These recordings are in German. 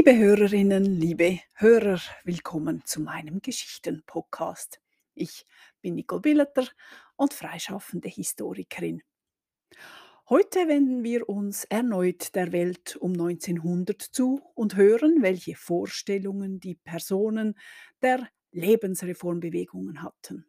Liebe Hörerinnen, liebe Hörer, willkommen zu meinem Geschichten-Podcast. Ich bin Nicole Billeter und freischaffende Historikerin. Heute wenden wir uns erneut der Welt um 1900 zu und hören, welche Vorstellungen die Personen der Lebensreformbewegungen hatten.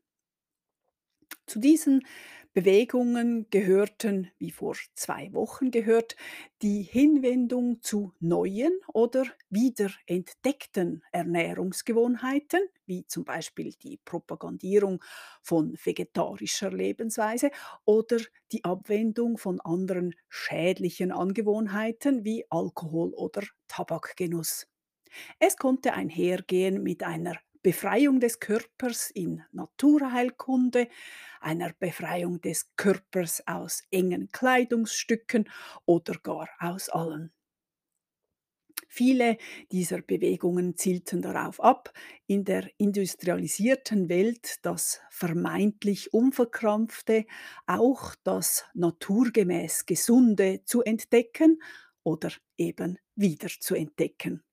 Zu diesen Bewegungen gehörten, wie vor zwei Wochen gehört, die Hinwendung zu neuen oder wiederentdeckten Ernährungsgewohnheiten, wie zum Beispiel die Propagandierung von vegetarischer Lebensweise oder die Abwendung von anderen schädlichen Angewohnheiten wie Alkohol oder Tabakgenuss. Es konnte einhergehen mit einer Befreiung des Körpers in Naturheilkunde, einer Befreiung des Körpers aus engen Kleidungsstücken oder gar aus allen. Viele dieser Bewegungen zielten darauf ab, in der industrialisierten Welt das vermeintlich Unverkrampfte, auch das naturgemäß Gesunde zu entdecken oder eben wieder zu entdecken.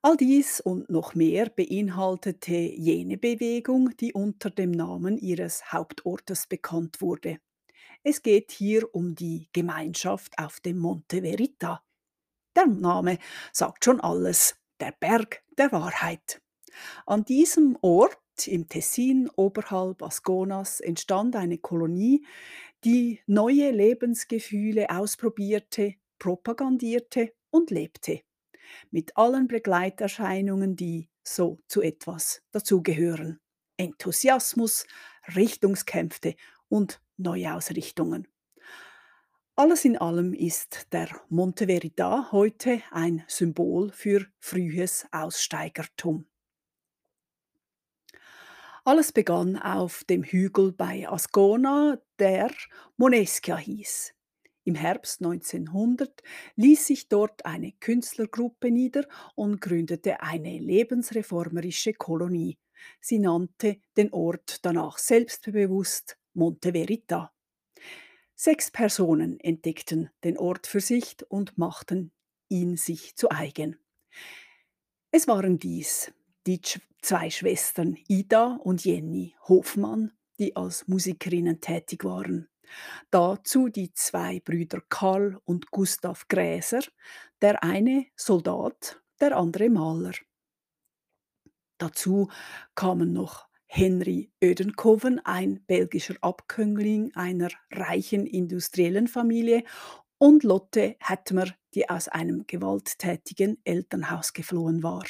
All dies und noch mehr beinhaltete jene Bewegung, die unter dem Namen ihres Hauptortes bekannt wurde. Es geht hier um die Gemeinschaft auf dem Monte Verita. Der Name sagt schon alles, der Berg der Wahrheit. An diesem Ort im Tessin oberhalb Asconas entstand eine Kolonie, die neue Lebensgefühle ausprobierte, propagandierte und lebte mit allen Begleiterscheinungen, die so zu etwas dazugehören. Enthusiasmus, Richtungskämpfe und Neuausrichtungen. Alles in allem ist der Monte Verita heute ein Symbol für frühes Aussteigertum. Alles begann auf dem Hügel bei Ascona, der Moneschia hieß. Im Herbst 1900 ließ sich dort eine Künstlergruppe nieder und gründete eine lebensreformerische Kolonie. Sie nannte den Ort danach selbstbewusst Monte Verita. Sechs Personen entdeckten den Ort für sich und machten ihn sich zu eigen. Es waren dies die zwei Schwestern Ida und Jenny Hofmann, die als Musikerinnen tätig waren. Dazu die zwei Brüder Karl und Gustav Gräser, der eine Soldat, der andere Maler. Dazu kamen noch Henry Ödenkoven, ein belgischer Abkömmling einer reichen industriellen Familie, und Lotte Hetmer, die aus einem gewalttätigen Elternhaus geflohen war.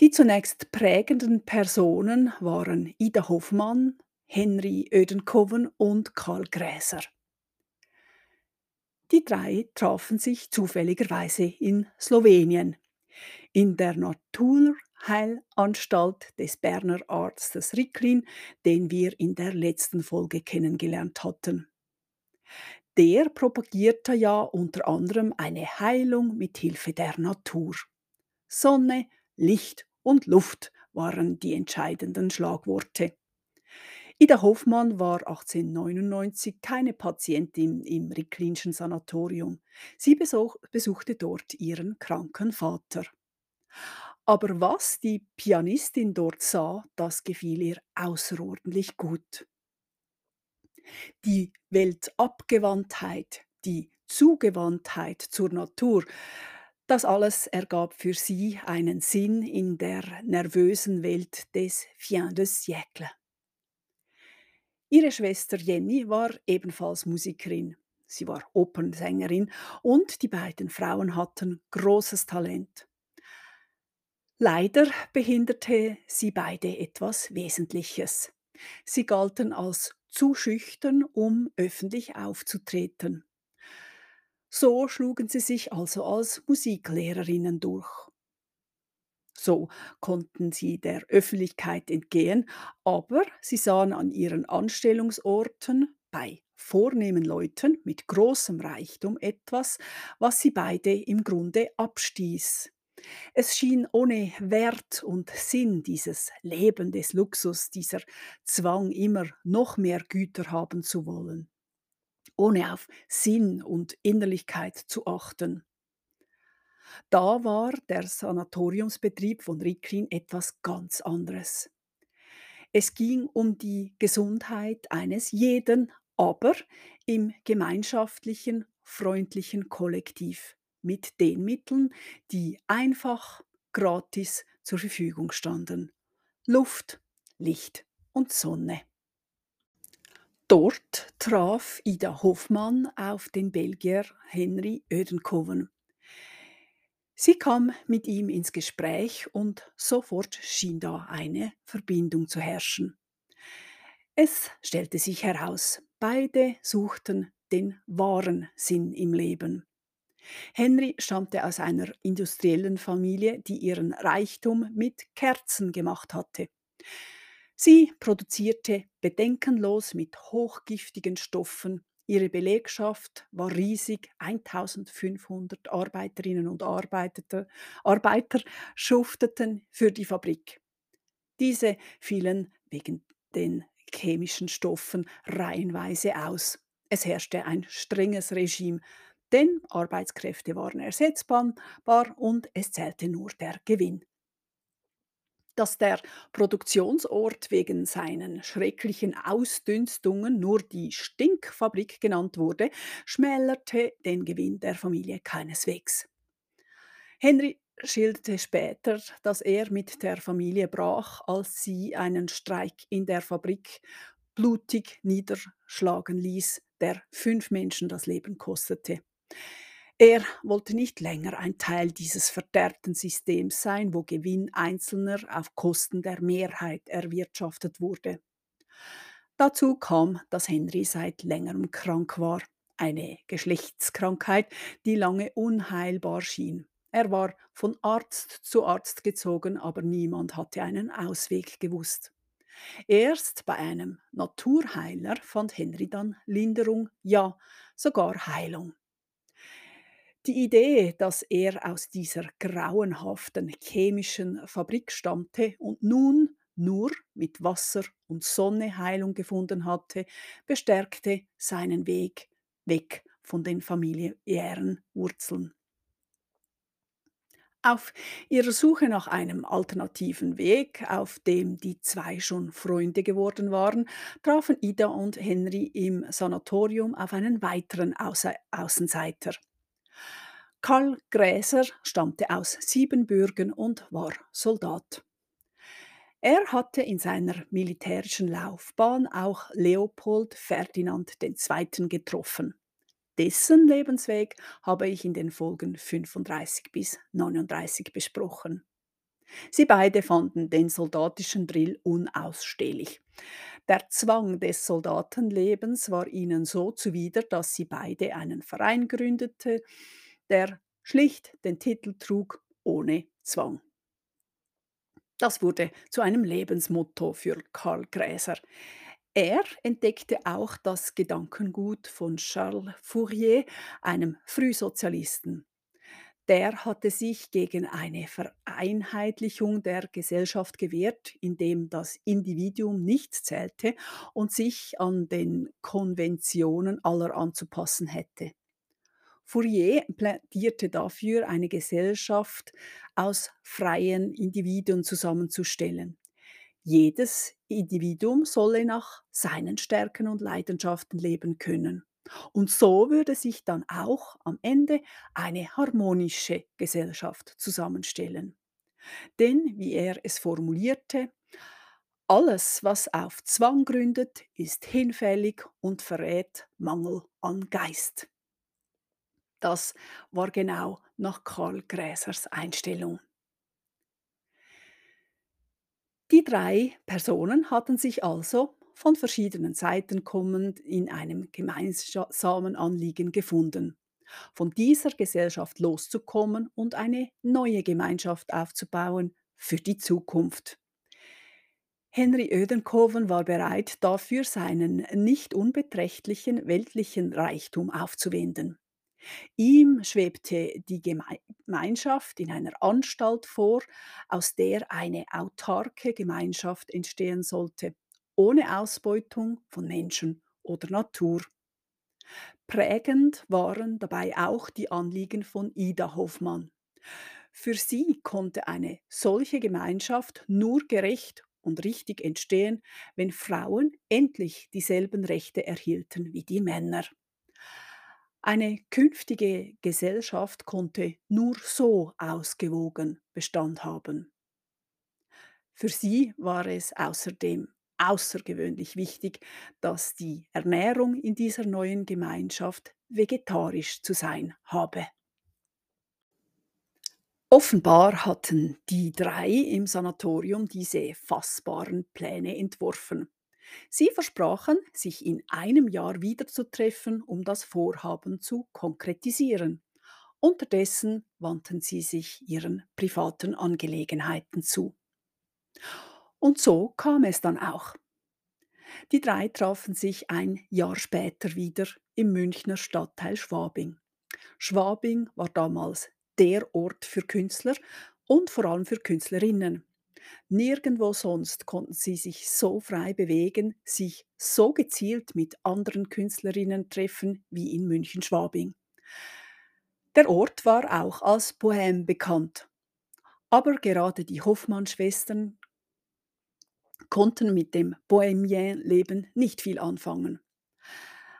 Die zunächst prägenden Personen waren Ida Hoffmann, Henry Ödenkoven und Karl Gräser. Die drei trafen sich zufälligerweise in Slowenien, in der Naturheilanstalt des Berner Arztes Ricklin, den wir in der letzten Folge kennengelernt hatten. Der propagierte ja unter anderem eine Heilung mit Hilfe der Natur. Sonne, Licht und Luft waren die entscheidenden Schlagworte. Ida Hoffmann war 1899 keine Patientin im Ricklinschen Sanatorium. Sie besuchte dort ihren kranken Vater. Aber was die Pianistin dort sah, das gefiel ihr außerordentlich gut. Die Weltabgewandtheit, die Zugewandtheit zur Natur, das alles ergab für sie einen Sinn in der nervösen Welt des Fin de siècle. Ihre Schwester Jenny war ebenfalls Musikerin. Sie war Opernsängerin und die beiden Frauen hatten großes Talent. Leider behinderte sie beide etwas Wesentliches. Sie galten als zu schüchtern, um öffentlich aufzutreten. So schlugen sie sich also als Musiklehrerinnen durch. So konnten sie der Öffentlichkeit entgehen, aber sie sahen an ihren Anstellungsorten bei vornehmen Leuten mit großem Reichtum etwas, was sie beide im Grunde abstieß. Es schien ohne Wert und Sinn dieses Leben des Luxus, dieser Zwang, immer noch mehr Güter haben zu wollen, ohne auf Sinn und Innerlichkeit zu achten. Da war der Sanatoriumsbetrieb von Ricklin etwas ganz anderes. Es ging um die Gesundheit eines jeden, aber im gemeinschaftlichen, freundlichen Kollektiv mit den Mitteln, die einfach gratis zur Verfügung standen. Luft, Licht und Sonne. Dort traf Ida Hoffmann auf den Belgier Henry Ödenkoven. Sie kam mit ihm ins Gespräch und sofort schien da eine Verbindung zu herrschen. Es stellte sich heraus, beide suchten den wahren Sinn im Leben. Henry stammte aus einer industriellen Familie, die ihren Reichtum mit Kerzen gemacht hatte. Sie produzierte bedenkenlos mit hochgiftigen Stoffen. Ihre Belegschaft war riesig, 1500 Arbeiterinnen und Arbeiter, schufteten für die Fabrik. Diese fielen wegen den chemischen Stoffen reihenweise aus. Es herrschte ein strenges Regime, denn Arbeitskräfte waren ersetzbar und es zählte nur der Gewinn. Dass der Produktionsort wegen seinen schrecklichen Ausdünstungen nur die Stinkfabrik genannt wurde, schmälerte den Gewinn der Familie keineswegs. Henry schilderte später, dass er mit der Familie brach, als sie einen Streik in der Fabrik blutig niederschlagen ließ, der fünf Menschen das Leben kostete. Er wollte nicht länger ein Teil dieses verderbten Systems sein, wo Gewinn Einzelner auf Kosten der Mehrheit erwirtschaftet wurde. Dazu kam, dass Henry seit längerem krank war, eine Geschlechtskrankheit, die lange unheilbar schien. Er war von Arzt zu Arzt gezogen, aber niemand hatte einen Ausweg gewusst. Erst bei einem Naturheiler fand Henry dann Linderung, ja sogar Heilung. Die Idee, dass er aus dieser grauenhaften chemischen Fabrik stammte und nun nur mit Wasser und Sonne Heilung gefunden hatte, bestärkte seinen Weg weg von den familiären Wurzeln. Auf ihrer Suche nach einem alternativen Weg, auf dem die zwei schon Freunde geworden waren, trafen Ida und Henry im Sanatorium auf einen weiteren Außenseiter. Karl Gräser stammte aus Siebenbürgen und war Soldat. Er hatte in seiner militärischen Laufbahn auch Leopold Ferdinand II. getroffen. Dessen Lebensweg habe ich in den Folgen 35 bis 39 besprochen. Sie beide fanden den soldatischen Drill unausstehlich. Der Zwang des Soldatenlebens war ihnen so zuwider, dass sie beide einen Verein gründeten, der schlicht den Titel trug ohne Zwang. Das wurde zu einem Lebensmotto für Karl Gräser. Er entdeckte auch das Gedankengut von Charles Fourier, einem Frühsozialisten. Der hatte sich gegen eine Vereinheitlichung der Gesellschaft gewehrt, indem das Individuum nicht zählte und sich an den Konventionen aller anzupassen hätte. Fourier plädierte dafür, eine Gesellschaft aus freien Individuen zusammenzustellen. Jedes Individuum solle nach seinen Stärken und Leidenschaften leben können. Und so würde sich dann auch am Ende eine harmonische Gesellschaft zusammenstellen. Denn, wie er es formulierte, alles, was auf Zwang gründet, ist hinfällig und verrät Mangel an Geist. Das war genau nach Karl Gräsers Einstellung. Die drei Personen hatten sich also von verschiedenen Seiten kommend in einem gemeinsamen Anliegen gefunden, von dieser Gesellschaft loszukommen und eine neue Gemeinschaft aufzubauen für die Zukunft. Henry Ödenkoven war bereit, dafür seinen nicht unbeträchtlichen weltlichen Reichtum aufzuwenden. Ihm schwebte die Gemeinschaft in einer Anstalt vor, aus der eine autarke Gemeinschaft entstehen sollte, ohne Ausbeutung von Menschen oder Natur. Prägend waren dabei auch die Anliegen von Ida Hoffmann. Für sie konnte eine solche Gemeinschaft nur gerecht und richtig entstehen, wenn Frauen endlich dieselben Rechte erhielten wie die Männer. Eine künftige Gesellschaft konnte nur so ausgewogen Bestand haben. Für sie war es außerdem außergewöhnlich wichtig, dass die Ernährung in dieser neuen Gemeinschaft vegetarisch zu sein habe. Offenbar hatten die drei im Sanatorium diese fassbaren Pläne entworfen. Sie versprachen, sich in einem Jahr wiederzutreffen, um das Vorhaben zu konkretisieren. Unterdessen wandten sie sich ihren privaten Angelegenheiten zu. Und so kam es dann auch. Die drei trafen sich ein Jahr später wieder im Münchner Stadtteil Schwabing. Schwabing war damals der Ort für Künstler und vor allem für Künstlerinnen. Nirgendwo sonst konnten sie sich so frei bewegen, sich so gezielt mit anderen Künstlerinnen treffen wie in München-Schwabing. Der Ort war auch als Bohème bekannt. Aber gerade die Hoffmann-Schwestern konnten mit dem Bohemien-Leben nicht viel anfangen.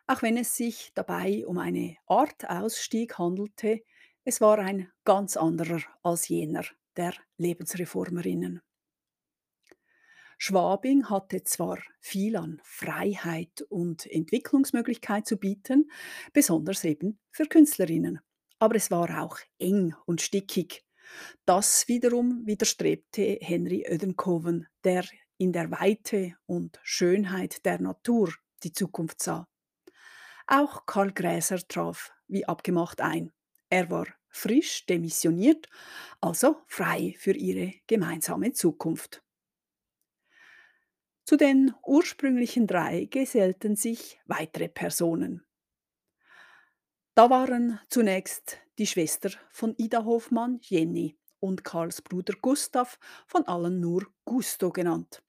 Auch wenn es sich dabei um eine Art Ausstieg handelte, es war ein ganz anderer als jener der Lebensreformerinnen. Schwabing hatte zwar viel an Freiheit und Entwicklungsmöglichkeit zu bieten, besonders eben für Künstlerinnen, aber es war auch eng und stickig. Das wiederum widerstrebte Henry Ödenkoven, der in der Weite und Schönheit der Natur die Zukunft sah. Auch Karl Gräser traf wie abgemacht ein. Er war frisch demissioniert, also frei für ihre gemeinsame Zukunft. Zu den ursprünglichen drei gesellten sich weitere Personen. Da waren zunächst die Schwester von Ida Hofmann, Jenny, und Karls Bruder Gustav, von allen nur Gusto genannt.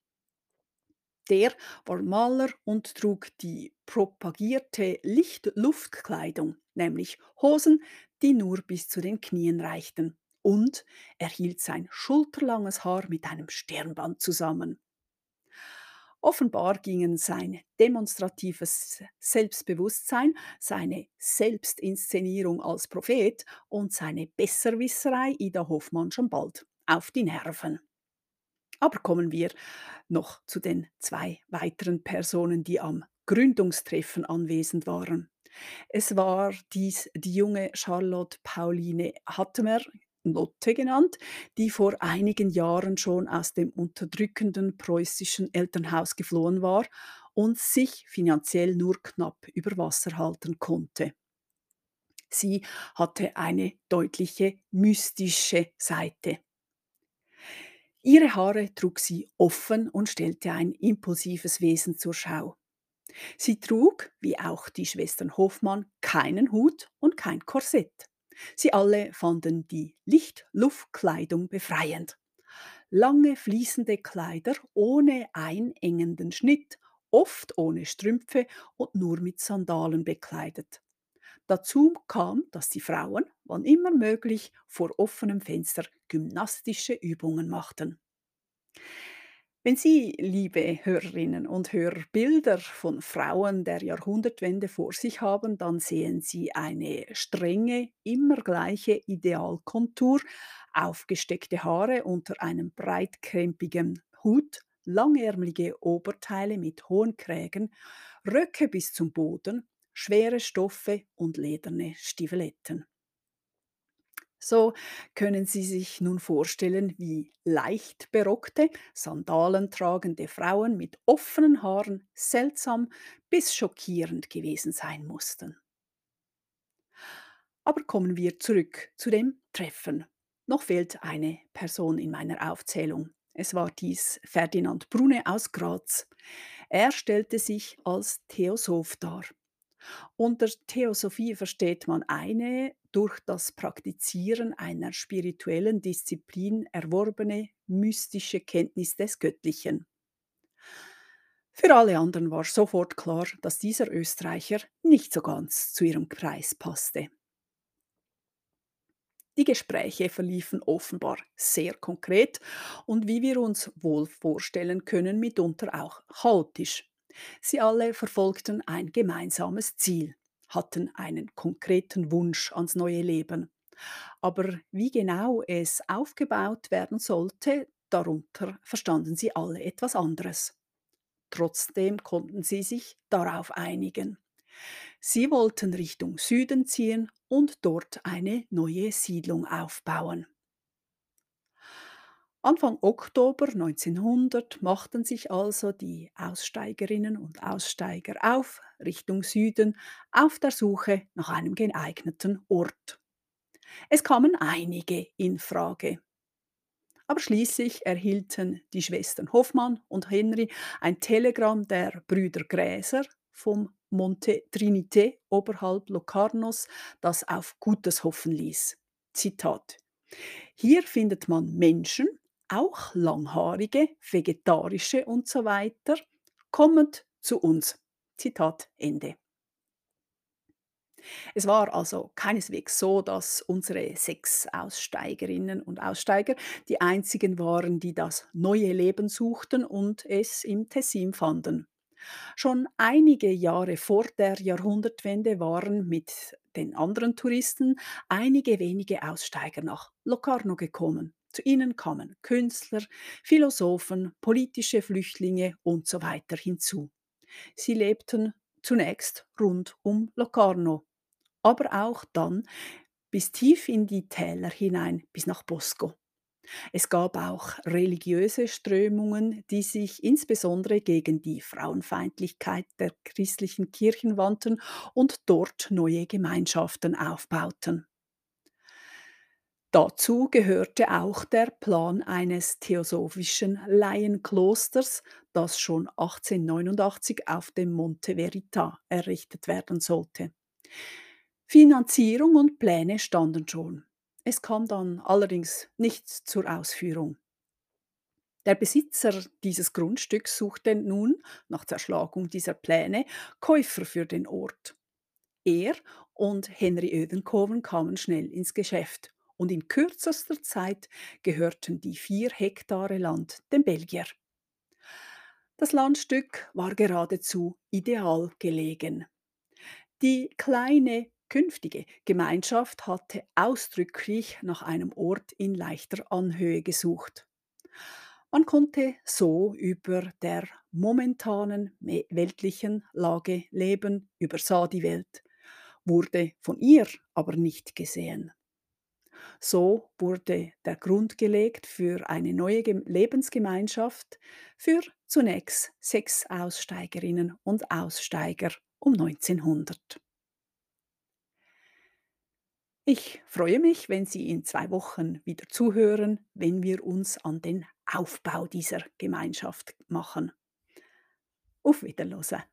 Der war Maler und trug die propagierte Licht-Luft-Kleidung, nämlich Hosen, die nur bis zu den Knien reichten, und er hielt sein schulterlanges Haar mit einem Stirnband zusammen. Offenbar gingen sein demonstratives Selbstbewusstsein, seine Selbstinszenierung als Prophet und seine Besserwisserei Ida Hoffmann schon bald auf die Nerven. Aber kommen wir noch zu den zwei weiteren Personen, die am Gründungstreffen anwesend waren. Es war dies die junge Charlotte Pauline Hattemer, Lotte genannt, die vor einigen Jahren schon aus dem unterdrückenden preußischen Elternhaus geflohen war und sich finanziell nur knapp über Wasser halten konnte. Sie hatte eine deutliche mystische Seite. Ihre Haare trug sie offen und stellte ein impulsives Wesen zur Schau. Sie trug, wie auch die Schwestern Hofmann, keinen Hut und kein Korsett. Sie alle fanden die Licht-Luft-Kleidung befreiend. Lange fließende Kleider ohne einengenden Schnitt, oft ohne Strümpfe und nur mit Sandalen bekleidet. Dazu kam, dass die Frauen, wann immer möglich, vor offenem Fenster gymnastische Übungen machten. Wenn Sie, liebe Hörerinnen und Hörer, Bilder von Frauen der Jahrhundertwende vor sich haben, dann sehen Sie eine strenge, immer gleiche Idealkontur, aufgesteckte Haare unter einem breitkrempigen Hut, langärmelige Oberteile mit hohen Krägen, Röcke bis zum Boden schwere Stoffe und lederne Stiefeletten. So können Sie sich nun vorstellen, wie leicht berockte, sandalentragende Frauen mit offenen Haaren seltsam bis schockierend gewesen sein mussten. Aber kommen wir zurück zu dem Treffen. Noch fehlt eine Person in meiner Aufzählung. Es war dies Ferdinand Brune aus Graz. Er stellte sich als Theosoph dar. Unter Theosophie versteht man eine durch das Praktizieren einer spirituellen Disziplin erworbene mystische Kenntnis des Göttlichen. Für alle anderen war sofort klar, dass dieser Österreicher nicht so ganz zu ihrem Kreis passte. Die Gespräche verliefen offenbar sehr konkret und wie wir uns wohl vorstellen können, mitunter auch chaotisch. Sie alle verfolgten ein gemeinsames Ziel, hatten einen konkreten Wunsch ans neue Leben. Aber wie genau es aufgebaut werden sollte, darunter verstanden sie alle etwas anderes. Trotzdem konnten sie sich darauf einigen. Sie wollten Richtung Süden ziehen und dort eine neue Siedlung aufbauen. Anfang Oktober 1900 machten sich also die Aussteigerinnen und Aussteiger auf Richtung Süden auf der Suche nach einem geeigneten Ort. Es kamen einige in Frage. Aber schließlich erhielten die Schwestern Hoffmann und Henry ein Telegramm der Brüder Gräser vom Monte Trinité oberhalb Locarnos, das auf Gutes hoffen ließ. Zitat. Hier findet man Menschen, auch langhaarige, vegetarische und so weiter, kommend zu uns. Zitat Ende. Es war also keineswegs so, dass unsere sechs Aussteigerinnen und Aussteiger die einzigen waren, die das neue Leben suchten und es im Tessin fanden. Schon einige Jahre vor der Jahrhundertwende waren mit den anderen Touristen einige wenige Aussteiger nach Locarno gekommen. Zu ihnen kamen Künstler, Philosophen, politische Flüchtlinge und so weiter hinzu. Sie lebten zunächst rund um Locarno, aber auch dann bis tief in die Täler hinein, bis nach Bosco. Es gab auch religiöse Strömungen, die sich insbesondere gegen die Frauenfeindlichkeit der christlichen Kirchen wandten und dort neue Gemeinschaften aufbauten. Dazu gehörte auch der Plan eines theosophischen Laienklosters, das schon 1889 auf dem Monte Verita errichtet werden sollte. Finanzierung und Pläne standen schon. Es kam dann allerdings nicht zur Ausführung. Der Besitzer dieses Grundstücks suchte nun, nach Zerschlagung dieser Pläne, Käufer für den Ort. Er und Henry Ödenkoven kamen schnell ins Geschäft und in kürzester Zeit gehörten die vier Hektare Land dem Belgier. Das Landstück war geradezu ideal gelegen. Die kleine künftige Gemeinschaft hatte ausdrücklich nach einem Ort in leichter Anhöhe gesucht. Man konnte so über der momentanen weltlichen Lage leben, übersah die Welt, wurde von ihr aber nicht gesehen. So wurde der Grund gelegt für eine neue Lebensgemeinschaft für zunächst sechs Aussteigerinnen und Aussteiger um 1900. Ich freue mich, wenn Sie in zwei Wochen wieder zuhören, wenn wir uns an den Aufbau dieser Gemeinschaft machen. Auf Wiederhören.